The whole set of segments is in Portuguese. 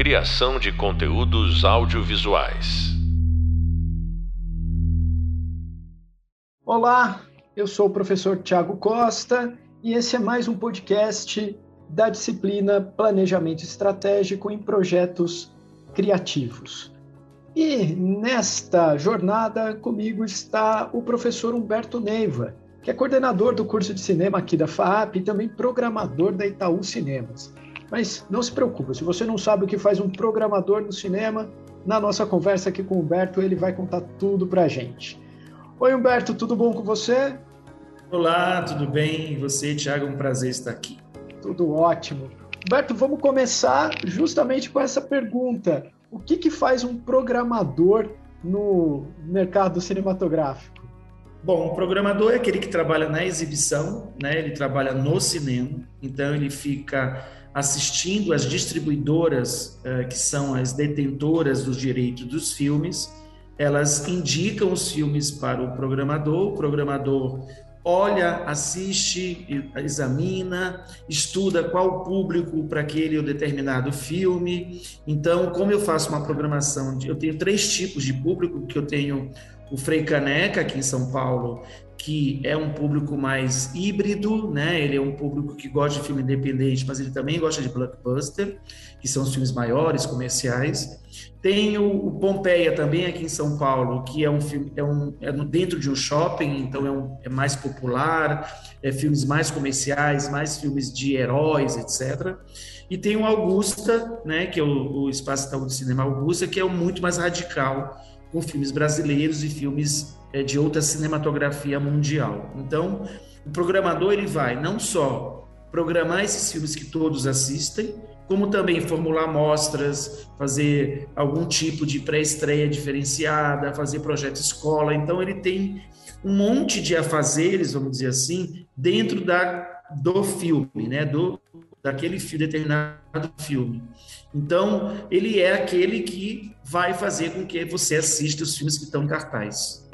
Criação de conteúdos audiovisuais. Olá, eu sou o professor Tiago Costa e esse é mais um podcast da disciplina Planejamento Estratégico em Projetos Criativos. E nesta jornada comigo está o professor Humberto Neiva, que é coordenador do curso de cinema aqui da FAP e também programador da Itaú Cinemas. Mas não se preocupe, se você não sabe o que faz um programador no cinema, na nossa conversa aqui com o Humberto, ele vai contar tudo para a gente. Oi, Humberto, tudo bom com você? Olá, tudo bem? E você, Thiago, é um prazer estar aqui. Tudo ótimo. Humberto, vamos começar justamente com essa pergunta. O que, que faz um programador no mercado cinematográfico? Bom, o programador é aquele que trabalha na exibição, né? ele trabalha no cinema, então ele fica assistindo as distribuidoras, uh, que são as detentoras dos direitos dos filmes, elas indicam os filmes para o programador, o programador olha, assiste, examina, estuda qual o público para aquele ou determinado filme. Então, como eu faço uma programação, eu tenho três tipos de público, que eu tenho o Frei Caneca, aqui em São Paulo, que é um público mais híbrido, né? Ele é um público que gosta de filme independente, mas ele também gosta de blockbuster, que são os filmes maiores, comerciais. Tem o, o Pompeia também aqui em São Paulo, que é um filme é um é dentro de um shopping, então é, um, é mais popular, é filmes mais comerciais, mais filmes de heróis, etc. E tem o Augusta, né? Que é o, o Espaço do Cinema Augusta, que é um muito mais radical com filmes brasileiros e filmes de outra cinematografia mundial. Então, o programador ele vai não só programar esses filmes que todos assistem, como também formular mostras, fazer algum tipo de pré-estreia diferenciada, fazer projeto escola. Então, ele tem um monte de afazeres, vamos dizer assim, dentro da, do filme, né? do, daquele determinado filme. Então, ele é aquele que vai fazer com que você assista os filmes que estão em cartaz.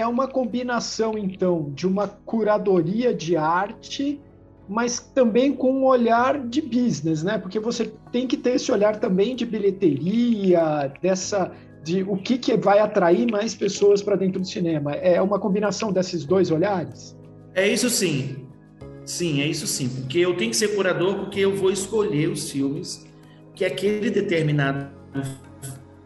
É uma combinação, então, de uma curadoria de arte, mas também com um olhar de business, né? Porque você tem que ter esse olhar também de bilheteria, dessa de o que, que vai atrair mais pessoas para dentro do cinema. É uma combinação desses dois olhares? É isso sim. Sim, é isso sim. Porque eu tenho que ser curador porque eu vou escolher os filmes que aquele determinado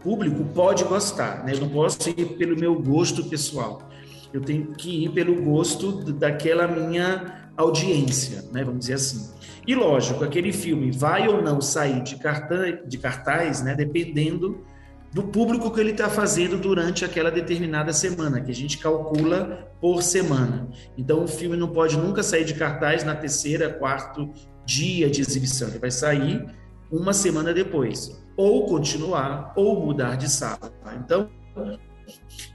público pode gostar. Né? Eu não posso ir pelo meu gosto pessoal. Eu tenho que ir pelo gosto daquela minha audiência, né? vamos dizer assim. E lógico, aquele filme vai ou não sair de cartaz, de cartaz né? dependendo do público que ele está fazendo durante aquela determinada semana, que a gente calcula por semana. Então, o filme não pode nunca sair de cartaz na terceira, quarto dia de exibição. Ele vai sair uma semana depois, ou continuar, ou mudar de sala. Então,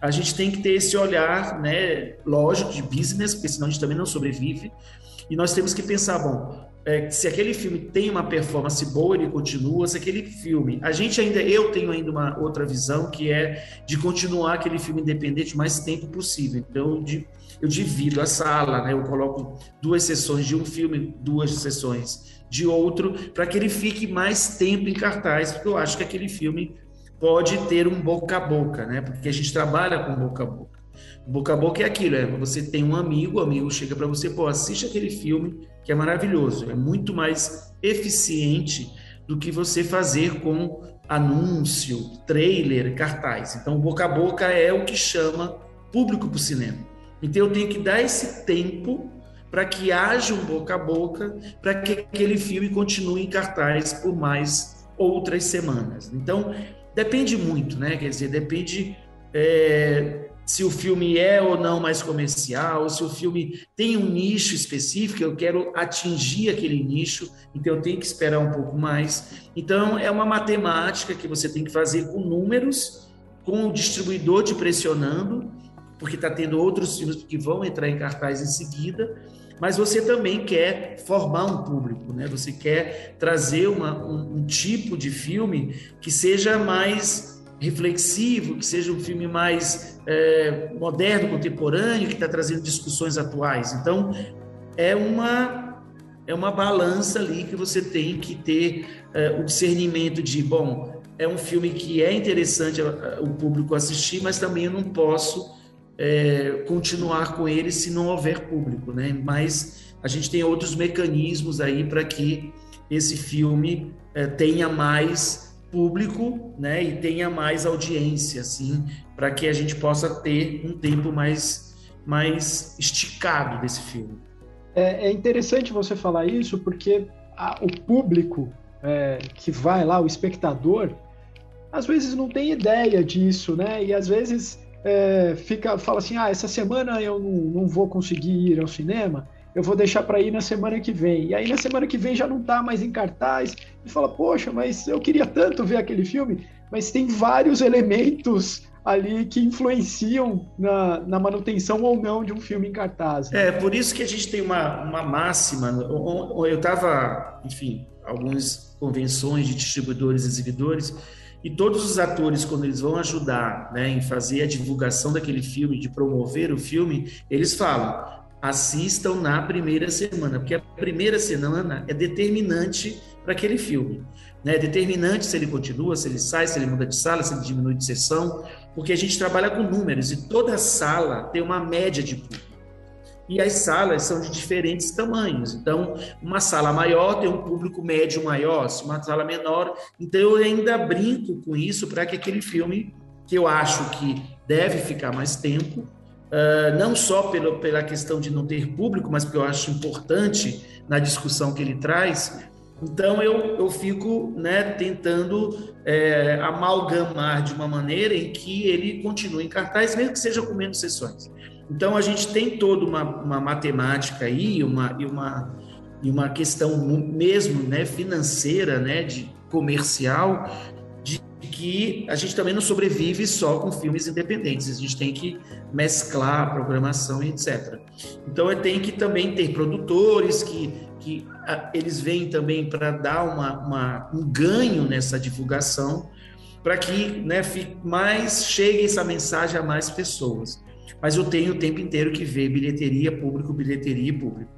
a gente tem que ter esse olhar, né, lógico, de business, porque senão a gente também não sobrevive. E nós temos que pensar, bom, é, se aquele filme tem uma performance boa, ele continua. Se aquele filme, a gente ainda, eu tenho ainda uma outra visão que é de continuar aquele filme independente o mais tempo possível. Então, de, eu divido a sala, né? Eu coloco duas sessões de um filme, duas sessões de outro, para que ele fique mais tempo em cartaz, porque eu acho que aquele filme pode ter um boca a boca, né? Porque a gente trabalha com boca a boca. Boca a boca é aquilo, é você tem um amigo, o amigo chega para você, pô, assiste aquele filme que é maravilhoso, é muito mais eficiente do que você fazer com anúncio, trailer, cartaz. Então, boca a boca é o que chama público para o cinema. Então, eu tenho que dar esse tempo para que haja um boca a boca, para que aquele filme continue em cartaz por mais outras semanas. Então, depende muito, né? Quer dizer, depende é, se o filme é ou não mais comercial, se o filme tem um nicho específico, eu quero atingir aquele nicho, então eu tenho que esperar um pouco mais. Então é uma matemática que você tem que fazer com números, com o distribuidor te pressionando, porque está tendo outros filmes que vão entrar em cartaz em seguida, mas você também quer formar um público, né? Você quer trazer uma, um, um tipo de filme que seja mais reflexivo, que seja um filme mais é, moderno, contemporâneo, que está trazendo discussões atuais. Então, é uma é uma balança ali que você tem que ter uh, o discernimento de, bom, é um filme que é interessante o público assistir, mas também eu não posso é, continuar com ele se não houver público, né? Mas a gente tem outros mecanismos aí para que esse filme é, tenha mais público, né? E tenha mais audiência, assim, para que a gente possa ter um tempo mais mais esticado desse filme. É, é interessante você falar isso porque a, o público é, que vai lá, o espectador, às vezes não tem ideia disso, né? E às vezes é, fica, fala assim, ah, essa semana eu não, não vou conseguir ir ao cinema, eu vou deixar para ir na semana que vem. E aí na semana que vem já não está mais em cartaz e fala, poxa, mas eu queria tanto ver aquele filme, mas tem vários elementos ali que influenciam na, na, manutenção ou não de um filme em cartaz. Né? É, por isso que a gente tem uma, uma máxima. Eu estava, enfim, algumas convenções de distribuidores e exibidores, e todos os atores, quando eles vão ajudar né, em fazer a divulgação daquele filme, de promover o filme, eles falam: assistam na primeira semana, porque a primeira semana é determinante para aquele filme. Né? É determinante se ele continua, se ele sai, se ele muda de sala, se ele diminui de sessão, porque a gente trabalha com números e toda sala tem uma média de público e as salas são de diferentes tamanhos. Então, uma sala maior tem um público médio maior, se uma sala menor. Então, eu ainda brinco com isso para que aquele filme, que eu acho que deve ficar mais tempo, uh, não só pelo, pela questão de não ter público, mas porque eu acho importante na discussão que ele traz. Então, eu, eu fico né, tentando é, amalgamar de uma maneira em que ele continue em cartaz, mesmo que seja com menos sessões. Então a gente tem toda uma, uma matemática aí, uma, e uma, e uma questão mesmo né, financeira, né, de comercial, de que a gente também não sobrevive só com filmes independentes, a gente tem que mesclar a programação e etc. Então tem que também ter produtores que, que a, eles vêm também para dar uma, uma, um ganho nessa divulgação, para que né, mais chegue essa mensagem a mais pessoas mas eu tenho o tempo inteiro que ver bilheteria, público, bilheteria e público.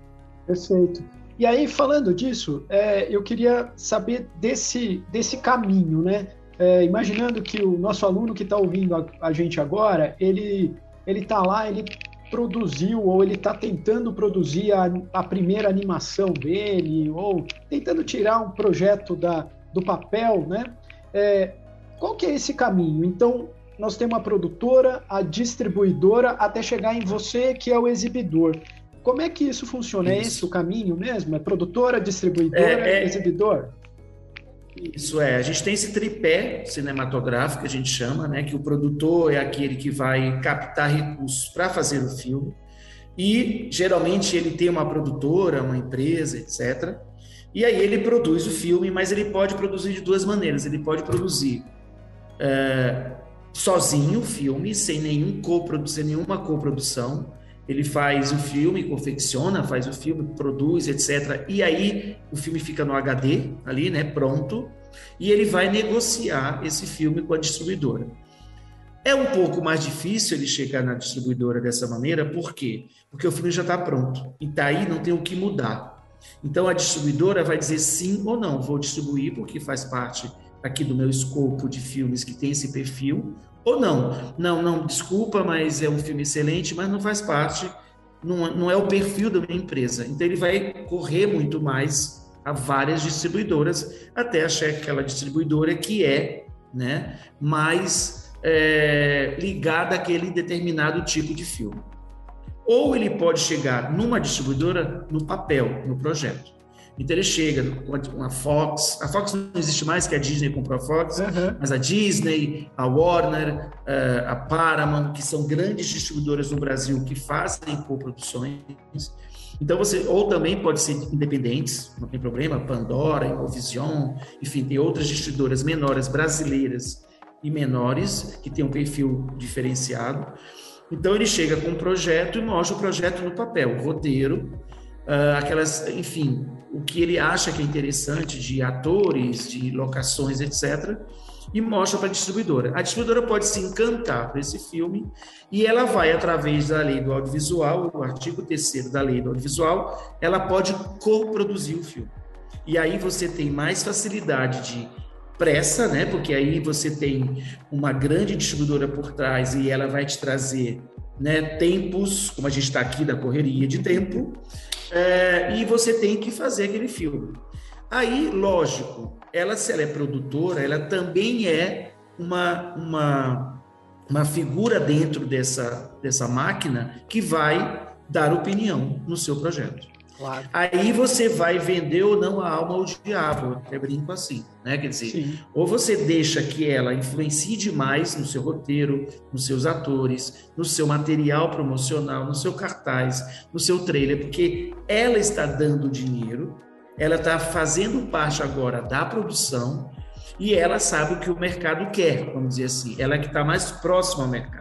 Perfeito. E aí, falando disso, é, eu queria saber desse, desse caminho, né? É, imaginando que o nosso aluno que está ouvindo a, a, gente agora, ele ele está lá, ele produziu ou ele está tentando produzir a, a, primeira animação dele ou tentando tirar um projeto da, do papel, né? É, qual que é esse caminho? Então, nós temos a produtora, a distribuidora, até chegar em você, que é o exibidor. Como é que isso funciona? Isso. É esse o caminho mesmo? É produtora, distribuidora, é, é... exibidor? Isso é, a gente tem esse tripé cinematográfico que a gente chama, né? Que o produtor é aquele que vai captar recursos para fazer o filme, e geralmente ele tem uma produtora, uma empresa, etc. E aí ele produz o filme, mas ele pode produzir de duas maneiras. Ele pode produzir é, sozinho o filme, sem, nenhum sem nenhuma coprodução. Ele faz o filme, confecciona, faz o filme, produz, etc. E aí o filme fica no HD, ali, né, pronto. E ele vai negociar esse filme com a distribuidora. É um pouco mais difícil ele chegar na distribuidora dessa maneira, por quê? Porque o filme já está pronto. E daí não tem o que mudar. Então a distribuidora vai dizer sim ou não, vou distribuir porque faz parte aqui do meu escopo de filmes que tem esse perfil, ou não. Não, não, desculpa, mas é um filme excelente, mas não faz parte, não, não é o perfil da minha empresa. Então ele vai correr muito mais a várias distribuidoras até achar aquela distribuidora que é né, mais é, ligada àquele determinado tipo de filme. Ou ele pode chegar numa distribuidora no papel, no projeto. Então ele chega com a Fox, a Fox não existe mais, que a Disney comprou a Fox, uhum. mas a Disney, a Warner, eh, a Paramount, que são grandes distribuidoras no Brasil que fazem coproduções. Então você, ou também pode ser independentes, não tem problema, Pandora, Infovision, enfim, tem outras distribuidoras menores brasileiras e menores que têm um perfil diferenciado. Então ele chega com um projeto e mostra o projeto no papel, o roteiro, uh, aquelas, enfim, o que ele acha que é interessante de atores, de locações, etc. e mostra para a distribuidora. A distribuidora pode se encantar por esse filme e ela vai, através da lei do audiovisual, o artigo 3 da lei do audiovisual, ela pode coproduzir o filme. E aí você tem mais facilidade de pressa, né? Porque aí você tem uma grande distribuidora por trás e ela vai te trazer né, tempos, como a gente está aqui da correria de tempo, é, e você tem que fazer aquele filme. Aí, lógico, ela, se ela é produtora, ela também é uma, uma, uma figura dentro dessa, dessa máquina que vai dar opinião no seu projeto. Claro. Aí você vai vender ou não a alma ao diabo, até brinco assim, né? Quer dizer, Sim. ou você deixa que ela influencie demais no seu roteiro, nos seus atores, no seu material promocional, no seu cartaz, no seu trailer, porque ela está dando dinheiro, ela está fazendo parte agora da produção e ela sabe o que o mercado quer, vamos dizer assim, ela é que está mais próxima ao mercado.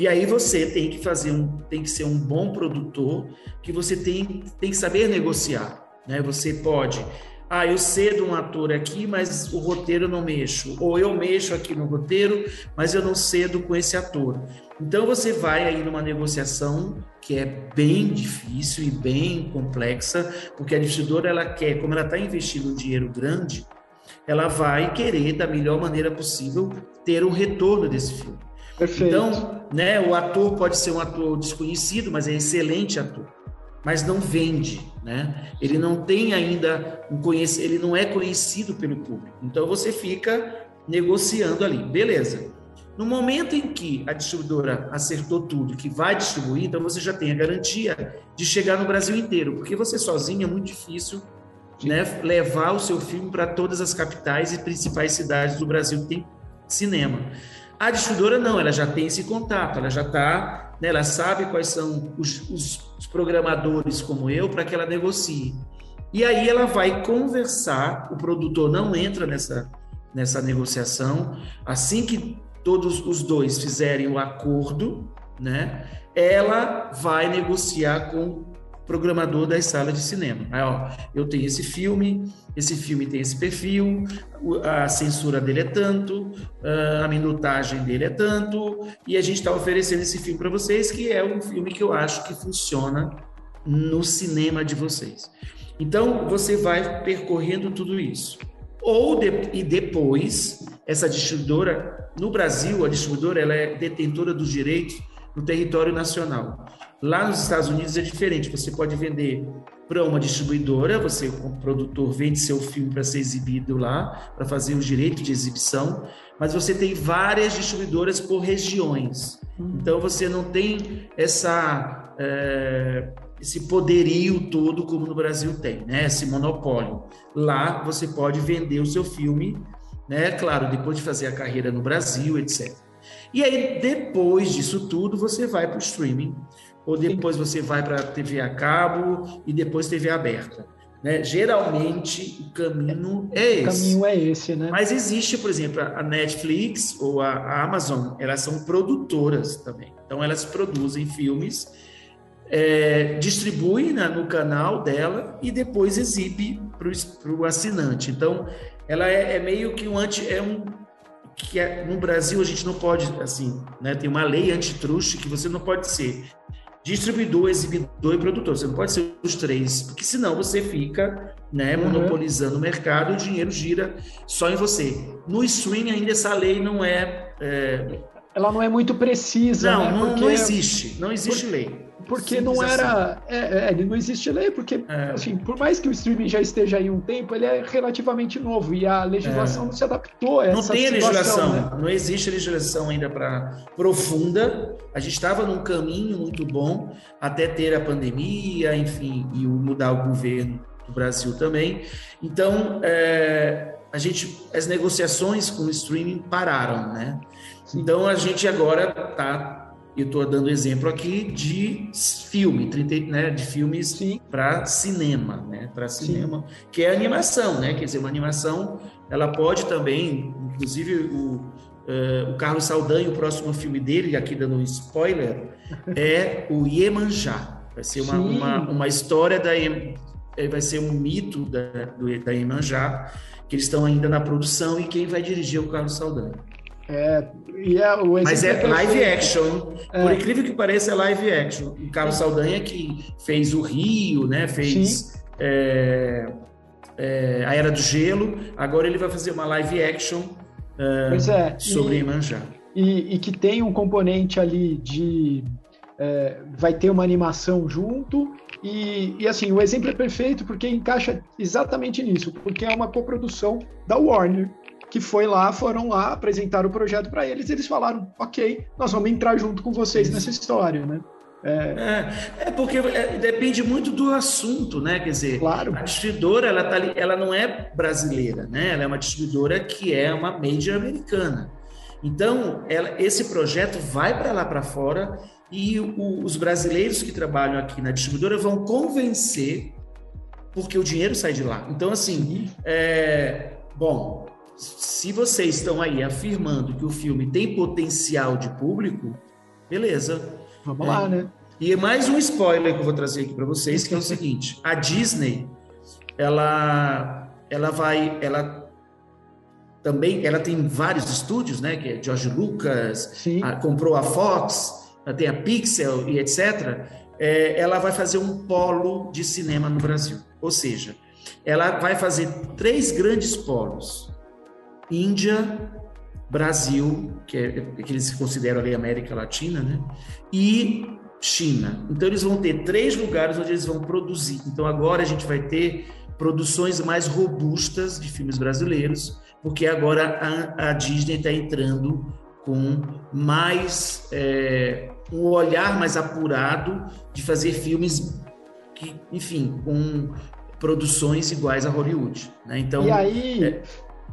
E aí você tem que fazer um, tem que ser um bom produtor, que você tem, tem que saber negociar, né? Você pode, ah, eu cedo um ator aqui, mas o roteiro eu não mexo, ou eu mexo aqui no roteiro, mas eu não cedo com esse ator. Então você vai aí numa negociação que é bem difícil e bem complexa, porque a distribuidora ela quer, como ela está investindo um dinheiro grande, ela vai querer da melhor maneira possível ter um retorno desse filme. Perfeito. Então, né, o ator pode ser um ator desconhecido, mas é excelente ator. Mas não vende, né? Ele não tem ainda um conhec... ele não é conhecido pelo público. Então você fica negociando ali, beleza? No momento em que a distribuidora acertou tudo, que vai distribuir, então você já tem a garantia de chegar no Brasil inteiro, porque você sozinho é muito difícil né, levar o seu filme para todas as capitais e principais cidades do Brasil que tem cinema. A distribuidora não, ela já tem esse contato, ela já está, né, ela sabe quais são os, os, os programadores como eu para que ela negocie. E aí ela vai conversar, o produtor não entra nessa, nessa negociação. Assim que todos os dois fizerem o acordo, né, ela vai negociar com programador das salas de cinema. Aí, ó, eu tenho esse filme, esse filme tem esse perfil, a censura dele é tanto, a minutagem dele é tanto, e a gente está oferecendo esse filme para vocês, que é um filme que eu acho que funciona no cinema de vocês. Então, você vai percorrendo tudo isso. Ou de, e depois, essa distribuidora, no Brasil, a distribuidora ela é detentora dos direitos no território nacional. Lá nos Estados Unidos é diferente. Você pode vender para uma distribuidora, você, como produtor, vende seu filme para ser exibido lá, para fazer o direito de exibição, mas você tem várias distribuidoras por regiões. Então você não tem essa, é, esse poderio todo como no Brasil tem, né? esse monopólio. Lá você pode vender o seu filme, né? claro, depois de fazer a carreira no Brasil, etc. E aí, depois disso tudo, você vai para o streaming ou depois você vai para TV a cabo e depois TV aberta. Né? Geralmente o caminho é esse. O caminho é esse, né? Mas existe, por exemplo, a Netflix ou a Amazon, elas são produtoras também. Então elas produzem filmes, é, distribuem né, no canal dela e depois exibe para o assinante. Então ela é, é, meio que um anti, é um que é, no Brasil a gente não pode assim, né? Tem uma lei antitruste que você não pode ser distribuidor, exibidor e produtor. Você não pode ser os três, porque senão você fica né, uhum. monopolizando o mercado e o dinheiro gira só em você. No streaming ainda essa lei não é, é... Ela não é muito precisa. Não, né? não, não, existe. Não existe Por... lei porque Simples não era. Assim. É, é, não existe lei, porque, é. assim, por mais que o streaming já esteja aí um tempo, ele é relativamente novo e a legislação é. não se adaptou a essa Não tem situação, legislação, né? não existe legislação ainda para profunda. A gente estava num caminho muito bom até ter a pandemia, enfim, e mudar o governo do Brasil também. Então, é, a gente, as negociações com o streaming pararam, né? Então a gente agora está eu estou dando exemplo aqui de filme, 30, né, de filmes para cinema, né, para cinema, Sim. que é animação, né, quer dizer, uma animação, ela pode também, inclusive o, uh, o Carlos Saldanha, o próximo filme dele, aqui dando um spoiler, é o Iemanjá, vai ser uma, uma, uma, história da, é, vai ser um mito da, do, da Imanjá, que eles estão ainda na produção e quem vai dirigir é o Carlos Saldanha. É, é, Mas é live action. É. Por incrível que pareça, é live action. O Carlos Saldanha que fez o Rio, né? Fez é, é, a Era do Gelo. Agora ele vai fazer uma live action é, sobre e, Imanjá. E, e, que tem um componente ali de vai ter uma animação junto e, e, assim o exemplo é perfeito porque encaixa exatamente nisso porque é uma coprodução da Warner que foi lá, foram lá, apresentar o projeto para eles, e eles falaram, ok, nós vamos entrar junto com vocês nessa história, né? É, é, é porque é, depende muito do assunto, né? Quer dizer, claro. a distribuidora ela, tá, ela não é brasileira, né? Ela é uma distribuidora que é uma major americana. Então, ela, esse projeto vai para lá para fora e o, os brasileiros que trabalham aqui na distribuidora vão convencer, porque o dinheiro sai de lá. Então, assim, é, bom, se vocês estão aí afirmando que o filme tem potencial de público, beleza. Vamos é. lá, né? E mais um spoiler que eu vou trazer aqui para vocês, que é o seguinte: a Disney, ela, ela vai, ela também, ela tem vários estúdios, né? Que é George Lucas, a, comprou a Fox, tem a Pixel e etc. É, ela vai fazer um polo de cinema no Brasil, ou seja, ela vai fazer três grandes polos Índia, Brasil, que, é, que eles consideram ali América Latina, né? E China. Então eles vão ter três lugares onde eles vão produzir. Então agora a gente vai ter produções mais robustas de filmes brasileiros, porque agora a, a Disney está entrando com mais é, um olhar mais apurado de fazer filmes que, enfim, com produções iguais a Hollywood. Né? Então, e aí, é,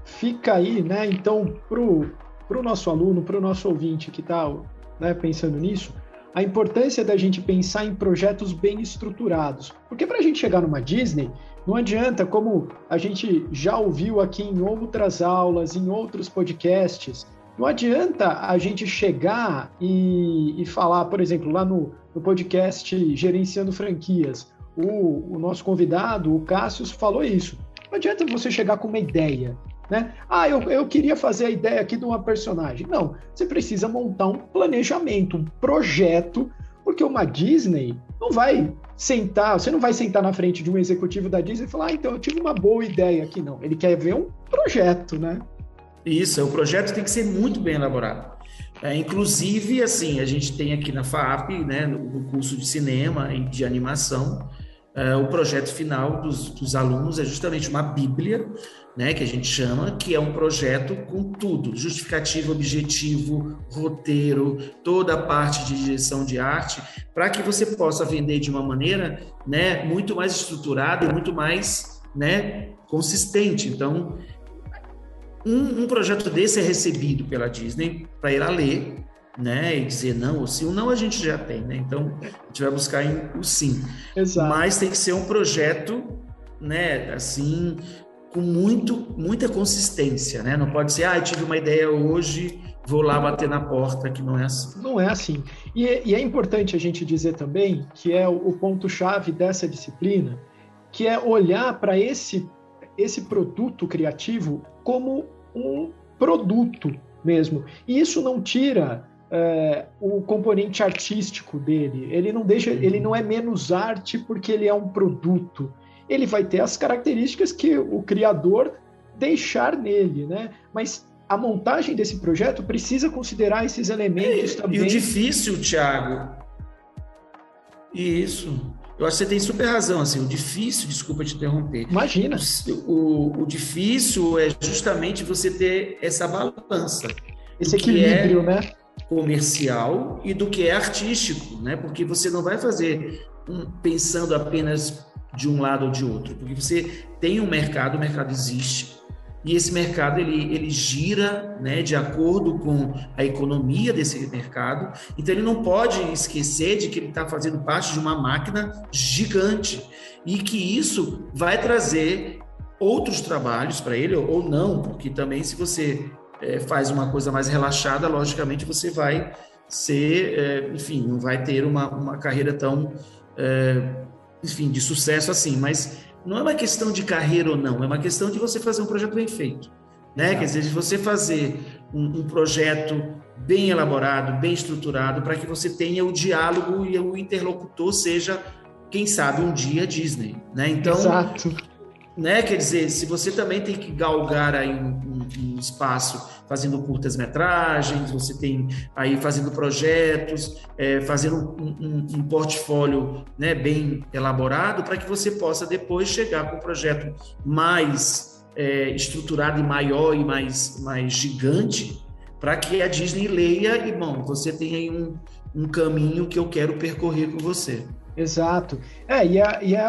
fica aí, né? Então, para o nosso aluno, para o nosso ouvinte que está né, pensando nisso, a importância da gente pensar em projetos bem estruturados. Porque para a gente chegar numa Disney, não adianta, como a gente já ouviu aqui em outras aulas, em outros podcasts, não adianta a gente chegar e, e falar, por exemplo, lá no, no podcast Gerenciando Franquias, o, o nosso convidado, o Cássio, falou isso. Não adianta você chegar com uma ideia né? Ah, eu, eu queria fazer a ideia aqui de uma personagem. Não, você precisa montar um planejamento, um projeto, porque uma Disney não vai sentar, você não vai sentar na frente de um executivo da Disney e falar, ah, então eu tive uma boa ideia aqui, não. Ele quer ver um projeto, né? Isso, o projeto tem que ser muito bem elaborado. É, inclusive, assim, a gente tem aqui na FAP, né, no curso de cinema e de animação, é, o projeto final dos, dos alunos é justamente uma bíblia né, que a gente chama, que é um projeto com tudo, justificativo, objetivo, roteiro, toda a parte de direção de arte, para que você possa vender de uma maneira, né, muito mais estruturada e muito mais, né, consistente. Então, um, um projeto desse é recebido pela Disney para ir a ler, né, e dizer não ou sim. O não a gente já tem, né? Então, a gente vai buscar o sim. Exato. Mas tem que ser um projeto, né, assim, com muito, muita consistência, né? Não pode ser, ah, tive uma ideia hoje, vou lá bater na porta, que não é assim. Não é assim. E, e é importante a gente dizer também que é o, o ponto-chave dessa disciplina, que é olhar para esse, esse produto criativo como um produto mesmo. E isso não tira é, o componente artístico dele. Ele não deixa, ele não é menos arte porque ele é um produto ele vai ter as características que o criador deixar nele, né? Mas a montagem desse projeto precisa considerar esses elementos e, também. E o difícil, Thiago, isso. Eu acho que você tem super razão, assim, o difícil, desculpa te interromper. Imagina. O, o, difícil é justamente você ter essa balança. Esse equilíbrio, é né? Comercial e do que é artístico, né? Porque você não vai fazer um, pensando apenas de um lado ou de outro, porque você tem um mercado, o mercado existe, e esse mercado ele, ele gira né, de acordo com a economia desse mercado, então ele não pode esquecer de que ele está fazendo parte de uma máquina gigante e que isso vai trazer outros trabalhos para ele ou não, porque também se você é, faz uma coisa mais relaxada, logicamente você vai ser, é, enfim, não vai ter uma, uma carreira tão é, enfim, de sucesso assim, mas não é uma questão de carreira ou não, é uma questão de você fazer um projeto bem feito. Né? Quer dizer, de você fazer um, um projeto bem elaborado, bem estruturado, para que você tenha o diálogo e o interlocutor seja, quem sabe, um dia Disney. Né? Então, Exato. Né? Quer dizer, se você também tem que galgar aí um, um, um espaço fazendo curtas metragens, você tem aí fazendo projetos, é, fazendo um, um, portfólio né, bem elaborado para que você possa depois chegar com um projeto mais é, estruturado e maior e mais, mais gigante para que a Disney leia e, bom, você tem aí um, um caminho que eu quero percorrer com você. Exato. É, e é, e é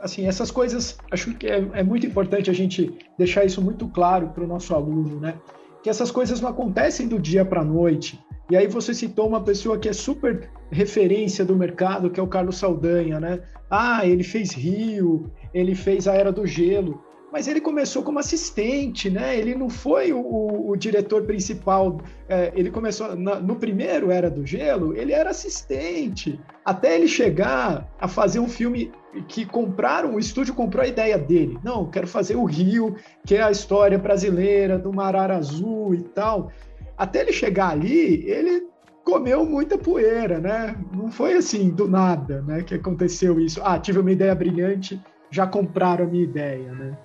assim, essas coisas, acho que é, é muito importante a gente deixar isso muito claro para o nosso aluno, né? Que essas coisas não acontecem do dia para a noite. E aí você citou uma pessoa que é super referência do mercado, que é o Carlos Saldanha, né? Ah, ele fez Rio, ele fez a Era do Gelo mas ele começou como assistente, né? Ele não foi o, o, o diretor principal. É, ele começou na, no primeiro Era do Gelo, ele era assistente. Até ele chegar a fazer um filme que compraram, o estúdio comprou a ideia dele. Não, quero fazer o Rio, que é a história brasileira do Mar Azul e tal. Até ele chegar ali, ele comeu muita poeira, né? Não foi assim do nada, né, que aconteceu isso. Ah, tive uma ideia brilhante, já compraram a minha ideia, né?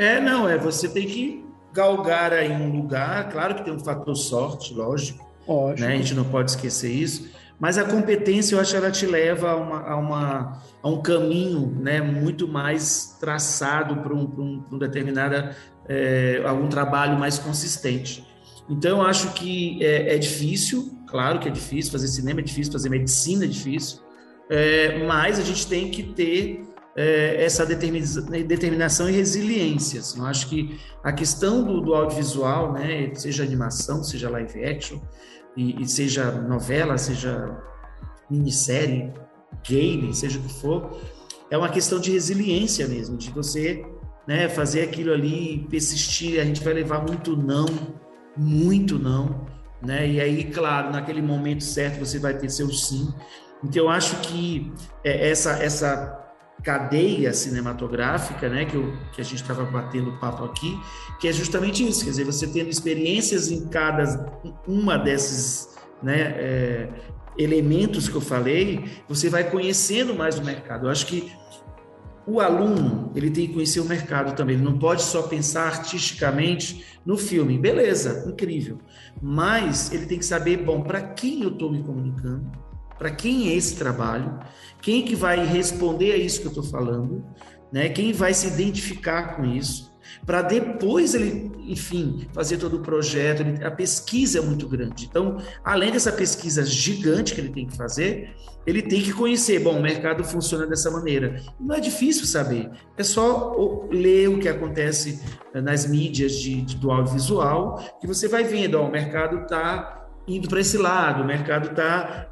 É, não, é você tem que galgar aí um lugar, claro que tem um fator sorte, lógico, lógico. Né? a gente não pode esquecer isso, mas a competência, eu acho que ela te leva a, uma, a, uma, a um caminho né, muito mais traçado para um, um, um determinada, é, algum trabalho mais consistente. Então, eu acho que é, é, difícil, claro que é difícil, fazer cinema é difícil, fazer medicina é difícil, é, mas a gente tem que ter é, essa determinação e resiliência. Assim. Eu acho que a questão do, do, audiovisual, né, seja animação, seja live action, e, e, seja novela, seja minissérie, game, seja o que for, é uma questão de resiliência mesmo, de você né, fazer aquilo ali, persistir. A gente vai levar muito não, muito não, né? E aí, claro, naquele momento certo você vai ter seu sim. Então, eu acho que é, essa, essa cadeia cinematográfica, né, que, eu, que a gente estava batendo papo aqui, que é justamente isso, quer dizer, você tendo experiências em cada uma desses né, é, elementos que eu falei, você vai conhecendo mais o mercado. Eu acho que o aluno ele tem que conhecer o mercado também. Ele não pode só pensar artisticamente no filme. Beleza, incrível. Mas ele tem que saber, bom, para quem eu estou me comunicando, para quem é esse trabalho, quem que vai responder a isso que eu estou falando, né? Quem vai se identificar com isso, para depois ele, enfim, fazer todo o projeto. Ele, a pesquisa é muito grande. Então, além dessa pesquisa gigante que ele tem que fazer, ele tem que conhecer. Bom, o mercado funciona dessa maneira. Não é difícil saber. É só ler o que acontece eh, nas mídias de, de do audiovisual que você vai vendo. Ó, o mercado está indo para esse lado, o mercado está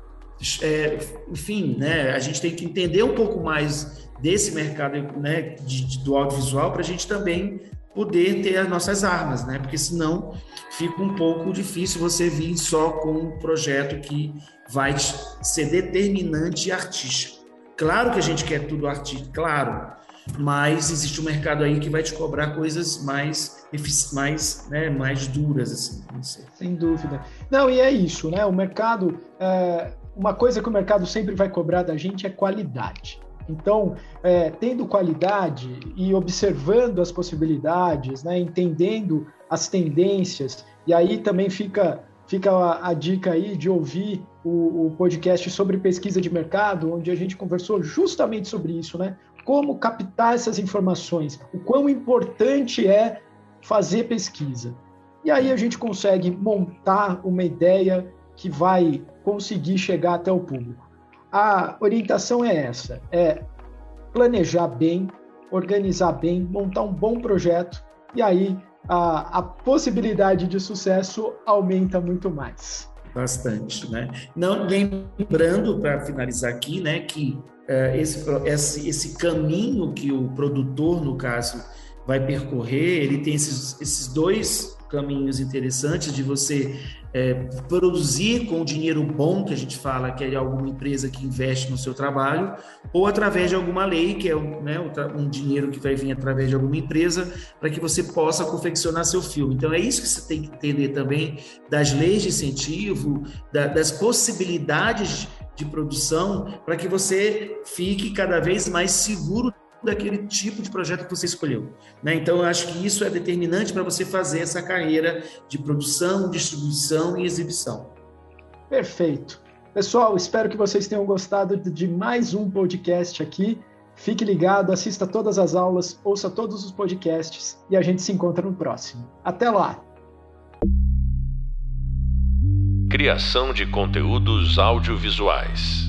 é, enfim, né, a gente tem que entender um pouco mais desse mercado né, de, de, do audiovisual para a gente também poder ter as nossas armas, né? Porque senão fica um pouco difícil você vir só com um projeto que vai ser determinante e artístico. Claro que a gente quer tudo artístico, claro, mas existe um mercado aí que vai te cobrar coisas mais mais, né, mais duras assim. Sem dúvida. Não, e é isso, né? O mercado é uma coisa que o mercado sempre vai cobrar da gente é qualidade. Então, é, tendo qualidade e observando as possibilidades, né, entendendo as tendências, e aí também fica, fica a, a dica aí de ouvir o, o, podcast sobre pesquisa de mercado, onde a gente conversou justamente sobre isso, né? Como captar essas informações, o quão importante é fazer pesquisa. E aí a gente consegue montar uma ideia que vai conseguir chegar até o público. A orientação é essa: é planejar bem, organizar bem, montar um bom projeto e aí a, a possibilidade de sucesso aumenta muito mais. Bastante, né? Não lembrando para finalizar aqui, né, que uh, esse, esse esse caminho que o produtor, no caso, vai percorrer, ele tem esses, esses dois caminhos interessantes de você é, produzir com dinheiro bom, que a gente fala que é alguma empresa que investe no seu trabalho, ou através de alguma lei, que é né, um dinheiro que vai vir através de alguma empresa, para que você possa confeccionar seu filme. Então, é isso que você tem que entender também das leis de incentivo, da, das possibilidades de produção, para que você fique cada vez mais seguro daquele tipo de projeto que você escolheu. Né? Então, eu acho que isso é determinante para você fazer essa carreira de produção, distribuição e exibição. Perfeito. Pessoal, espero que vocês tenham gostado de mais um podcast aqui. Fique ligado, assista todas as aulas, ouça todos os podcasts e a gente se encontra no próximo. Até lá! Criação de conteúdos audiovisuais.